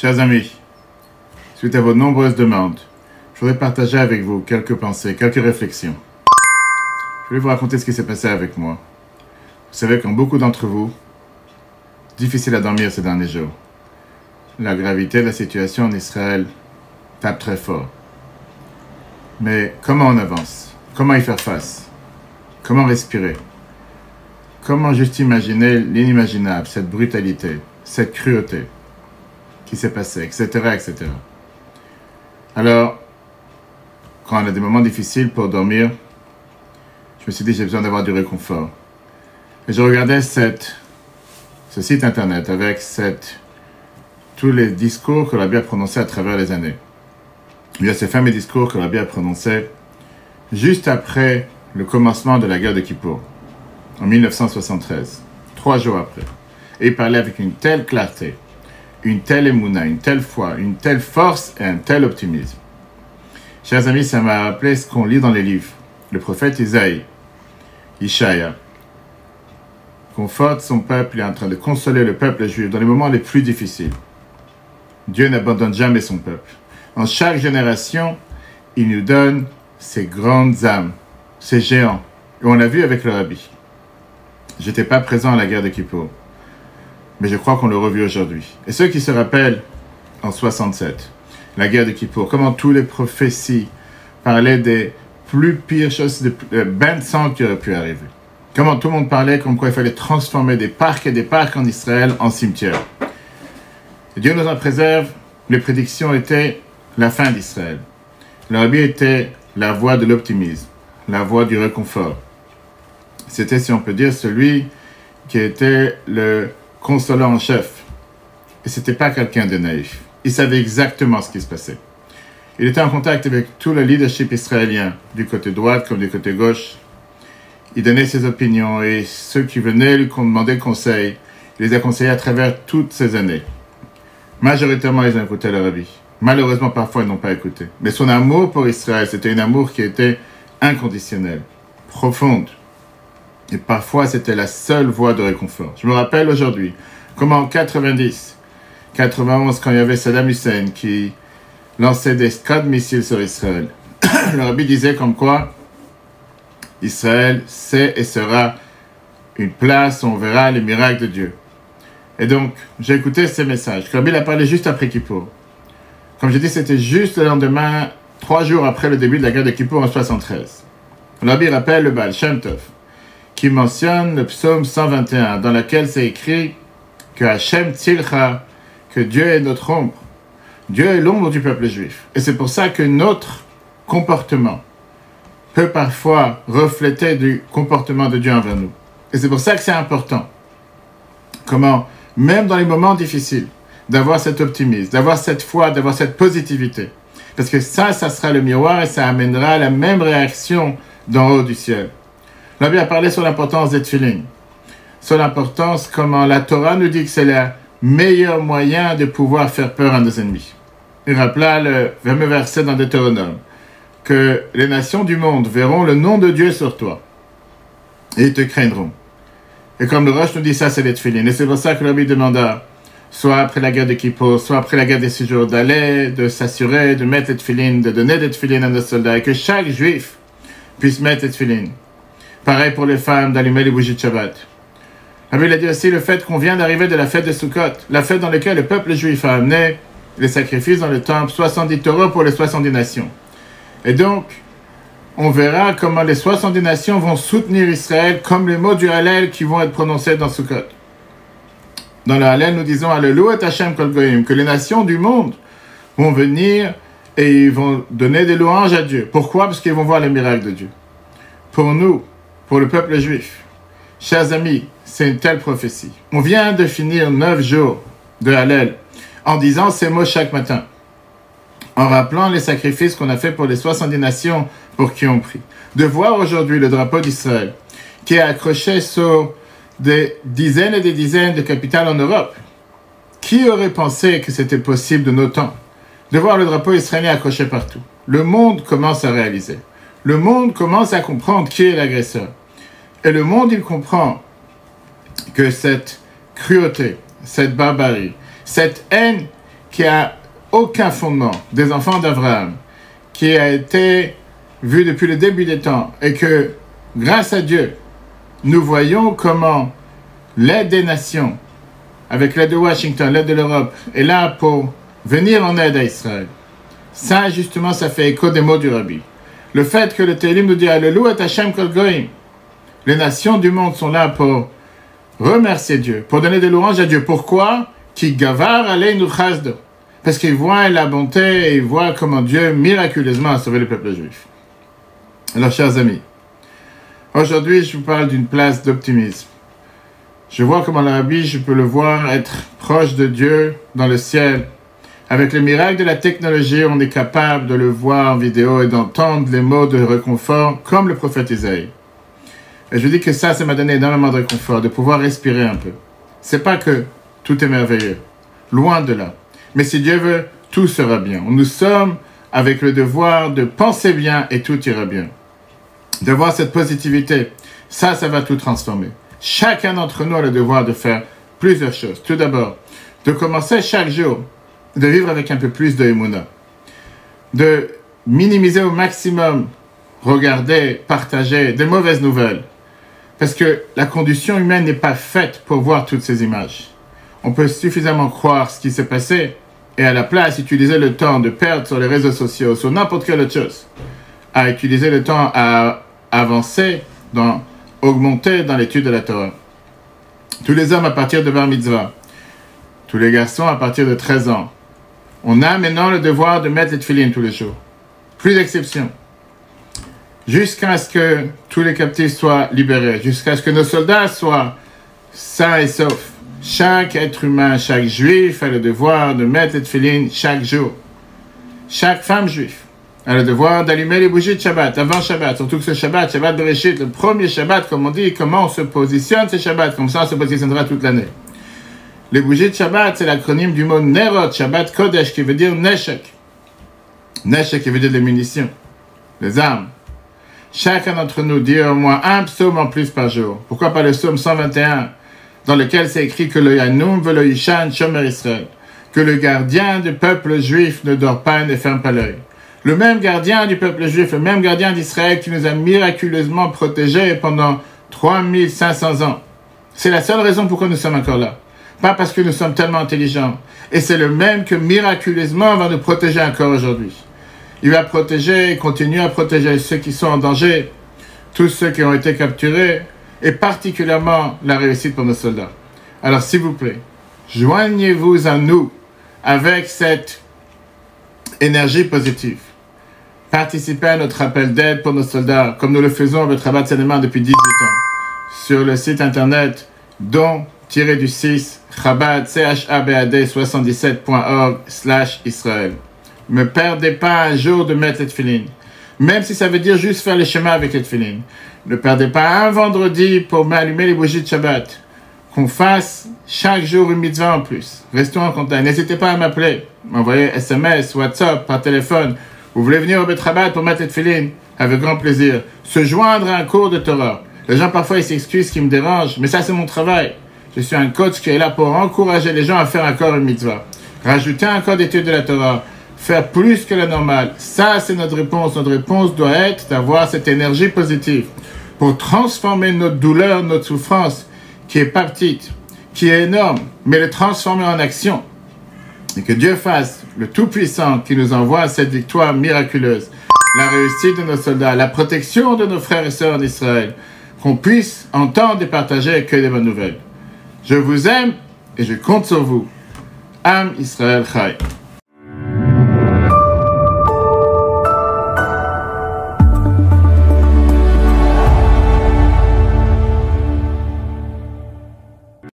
Chers amis, suite à vos nombreuses demandes, je voudrais partager avec vous quelques pensées, quelques réflexions. Je voulais vous raconter ce qui s'est passé avec moi. Vous savez, comme beaucoup d'entre vous, difficile à dormir ces derniers jours. La gravité de la situation en Israël tape très fort. Mais comment on avance? Comment y faire face? Comment respirer? Comment juste imaginer l'inimaginable, cette brutalité, cette cruauté? Qui s'est passée, etc., etc. Alors, quand on a des moments difficiles pour dormir, je me suis dit j'ai besoin d'avoir du réconfort. Et je regardais ce site internet avec tous les discours que la Bible a prononcés à travers les années. Il y a ces fameux discours que la Bible a prononcés juste après le commencement de la guerre de Kippour, en 1973, trois jours après. Et il parlait avec une telle clarté, une telle émouna, une telle foi, une telle force et un tel optimisme. Chers amis, ça m'a rappelé ce qu'on lit dans les livres. Le prophète Isaïe, Ishaïa, conforte son peuple, il est en train de consoler le peuple juif dans les moments les plus difficiles. Dieu n'abandonne jamais son peuple. En chaque génération, il nous donne ces grandes âmes, ces géants. Et on l'a vu avec le rabbi. J'étais pas présent à la guerre de Kippour, mais je crois qu'on le revu aujourd'hui. Et ceux qui se rappellent en 67, la guerre de Kippour, comment tous les prophéties parlaient des plus pires choses, de bains de sang qui auraient pu arriver. Comment tout le monde parlait comme quoi il fallait transformer des parcs et des parcs en Israël en cimetières. Dieu nous en préserve. Les prédictions étaient la fin d'Israël. Le rabbi était la voie de l'optimisme, la voie du réconfort. C'était, si on peut dire, celui qui était le consolant en chef. Et c'était pas quelqu'un de naïf. Il savait exactement ce qui se passait. Il était en contact avec tout le leadership israélien, du côté droit comme du côté gauche. Il donnait ses opinions et ceux qui venaient lui demander conseil, il les a conseillés à travers toutes ces années. Majoritairement, ils ont écouté le rabbi. Malheureusement, parfois, ils n'ont pas écouté. Mais son amour pour Israël, c'était un amour qui était inconditionnel, profonde. Et parfois, c'était la seule voie de réconfort. Je me rappelle aujourd'hui comment en 90, 91, quand il y avait Saddam Hussein qui lançait des scud missiles sur Israël, le rabbi disait comme quoi Israël c'est et sera une place où on verra les miracles de Dieu. Et donc, j'ai écouté ces messages. Le rabbi a parlé juste après Kippour. Comme j'ai dit, c'était juste le lendemain, trois jours après le début de la guerre de Kippour en 73. Le rappelle le Baal Shem Tov, qui mentionne le psaume 121, dans lequel c'est écrit que Hachem Tzilcha, que Dieu est notre ombre. Dieu est l'ombre du peuple juif. Et c'est pour ça que notre comportement peut parfois refléter du comportement de Dieu envers nous. Et c'est pour ça que c'est important. Comment, même dans les moments difficiles, d'avoir cet optimisme, d'avoir cette foi, d'avoir cette positivité. Parce que ça, ça sera le miroir et ça amènera la même réaction d'en haut du ciel. L'Abbé a parlé sur l'importance des tefillin, sur l'importance comment la Torah nous dit que c'est le meilleur moyen de pouvoir faire peur à nos ennemis. Il rappela le fameux verset dans Deutéronome que les nations du monde verront le nom de Dieu sur toi et ils te craindront. Et comme le Roche nous dit ça, c'est les tefillin. Et c'est pour ça que l'Abbé demanda soit après la guerre de Kippour, soit après la guerre des six jours, d'aller, de s'assurer, de mettre les tefillin, de donner des tefillin à nos soldats, et que chaque juif puisse mettre les tefillin. Pareil pour les femmes, d'allumer les bougies de Shabbat. La a dit aussi le fait qu'on vient d'arriver de la fête de Sukkot, la fête dans laquelle le peuple juif a amené les sacrifices dans le temple, 70 taureaux pour les 70 nations. Et donc, on verra comment les 70 nations vont soutenir Israël comme les mots du Hallel qui vont être prononcés dans Sukkot. Dans le Hallel, nous disons Alléluia Hashem Kol Goyim, que les nations du monde vont venir et ils vont donner des louanges à Dieu. Pourquoi? Parce qu'ils vont voir les miracles de Dieu. Pour nous, pour le peuple juif, chers amis, c'est une telle prophétie. On vient de finir neuf jours de Hallel en disant ces mots chaque matin, en rappelant les sacrifices qu'on a fait pour les 70 nations pour qui on prie. De voir aujourd'hui le drapeau d'Israël qui est accroché sur des dizaines et des dizaines de capitales en Europe. Qui aurait pensé que c'était possible de nos temps de voir le drapeau israélien accroché partout? Le monde commence à réaliser. Le monde commence à comprendre qui est l'agresseur. Et le monde, il comprend que cette cruauté, cette barbarie, cette haine qui a aucun fondement, des enfants d'Abraham, qui a été vu depuis le début des temps, et que grâce à Dieu, nous voyons comment l'aide des nations, avec l'aide de Washington, l'aide de l'Europe, est là pour venir en aide à Israël. Ça, justement, ça fait écho des mots du Rabbi. Le fait que le Télim nous dit Alléluia Hashem Kol. Les nations du monde sont là pour remercier Dieu, pour donner des louanges à Dieu. Pourquoi? Qui gavar Parce qu'ils voient la bonté et ils voient comment Dieu miraculeusement a sauvé le peuple juif. Alors, chers amis, aujourd'hui, je vous parle d'une place d'optimisme. Je vois comment le Rabbi, je peux le voir être proche de Dieu dans le ciel. Avec le miracle de la technologie, on est capable de le voir en vidéo et d'entendre les mots de réconfort comme le prophète Isaïe. Et je dis que ça, ça m'a donné énormément de réconfort, de pouvoir respirer un peu. C'est pas que tout est merveilleux. Loin de là. Mais si Dieu veut, tout sera bien. Nous sommes avec le devoir de penser bien et tout ira bien. De voir cette positivité. Ça, ça va tout transformer. Chacun d'entre nous a le devoir de faire plusieurs choses. Tout d'abord, de commencer chaque jour de vivre avec un peu plus de émouna. De minimiser au maximum, regarder, partager des mauvaises nouvelles. Parce que la condition humaine n'est pas faite pour voir toutes ces images. On peut suffisamment croire ce qui s'est passé et à la place utiliser le temps de perdre sur les réseaux sociaux, sur n'importe quelle autre chose, à utiliser le temps à avancer dans augmenter dans l'étude de la Torah. Tous les hommes à partir de Bar Mitzvah, tous les garçons à partir de 13 ans, on a maintenant le devoir de mettre les tefillines tous les jours. Plus d'exception. Jusqu'à ce que tous les captifs soient libérés, jusqu'à ce que nos soldats soient sains et saufs. Chaque être humain, chaque juif a le devoir de mettre les tefillines chaque jour. Chaque femme juive a le devoir d'allumer les bougies de Shabbat, avant Shabbat, surtout que ce Shabbat, Shabbat Bereshit, le premier Shabbat, comme on dit, comment on se positionne ce Shabbat, comme ça on se positionnera toute l'année. Les bougies de Shabbat, c'est l'acronyme du mot Nerot, Shabbat Kodesh, qui veut dire Neshek. Neshek, qui veut dire les munitions, les armes. Chacun d'entre nous dit au moins un psaume en plus par jour. Pourquoi pas le psaume 121, dans lequel c'est écrit que le Yanoum veut le Yishan Shomer Israël, que le gardien du peuple juif ne dort pas et ne ferme pas l'œil le même gardien du peuple juif, le même gardien d'Israël qui nous a miraculeusement protégés pendant 3500 ans. C'est la seule raison pourquoi nous sommes encore là. Pas parce que nous sommes tellement intelligents. Et c'est le même que miraculeusement va nous protéger encore aujourd'hui. Il va protéger et continuer à protéger ceux qui sont en danger, tous ceux qui ont été capturés, et particulièrement la réussite pour nos soldats. Alors s'il vous plaît, joignez-vous à nous avec cette énergie positive. Participez à notre appel d'aide pour nos soldats, comme nous le faisons avec Rabat Salema depuis 18 ans, sur le site internet don-du-6 chabad 77org slash Israël. Ne perdez pas un jour de mettre les même si ça veut dire juste faire les chemins avec les. Ne perdez pas un vendredi pour m'allumer les bougies de Shabbat. Qu'on fasse chaque jour une mitzvah en plus. Restons en contact. N'hésitez pas à m'appeler, m'envoyer SMS, WhatsApp, par téléphone vous voulez venir au Betrabat pour mettre filine Avec grand plaisir. Se joindre à un cours de Torah. Les gens parfois ils s'excusent, qui me dérangent, mais ça c'est mon travail. Je suis un coach qui est là pour encourager les gens à faire encore une mitzvah. Rajouter un code d'étude de la Torah. Faire plus que la normale. Ça c'est notre réponse. Notre réponse doit être d'avoir cette énergie positive pour transformer notre douleur, notre souffrance, qui est pas petite, qui est énorme, mais le transformer en action. Et que Dieu fasse le Tout-Puissant qui nous envoie cette victoire miraculeuse, la réussite de nos soldats, la protection de nos frères et sœurs en Israël, qu'on puisse entendre et partager que des bonnes nouvelles. Je vous aime et je compte sur vous. Am Israël Chai.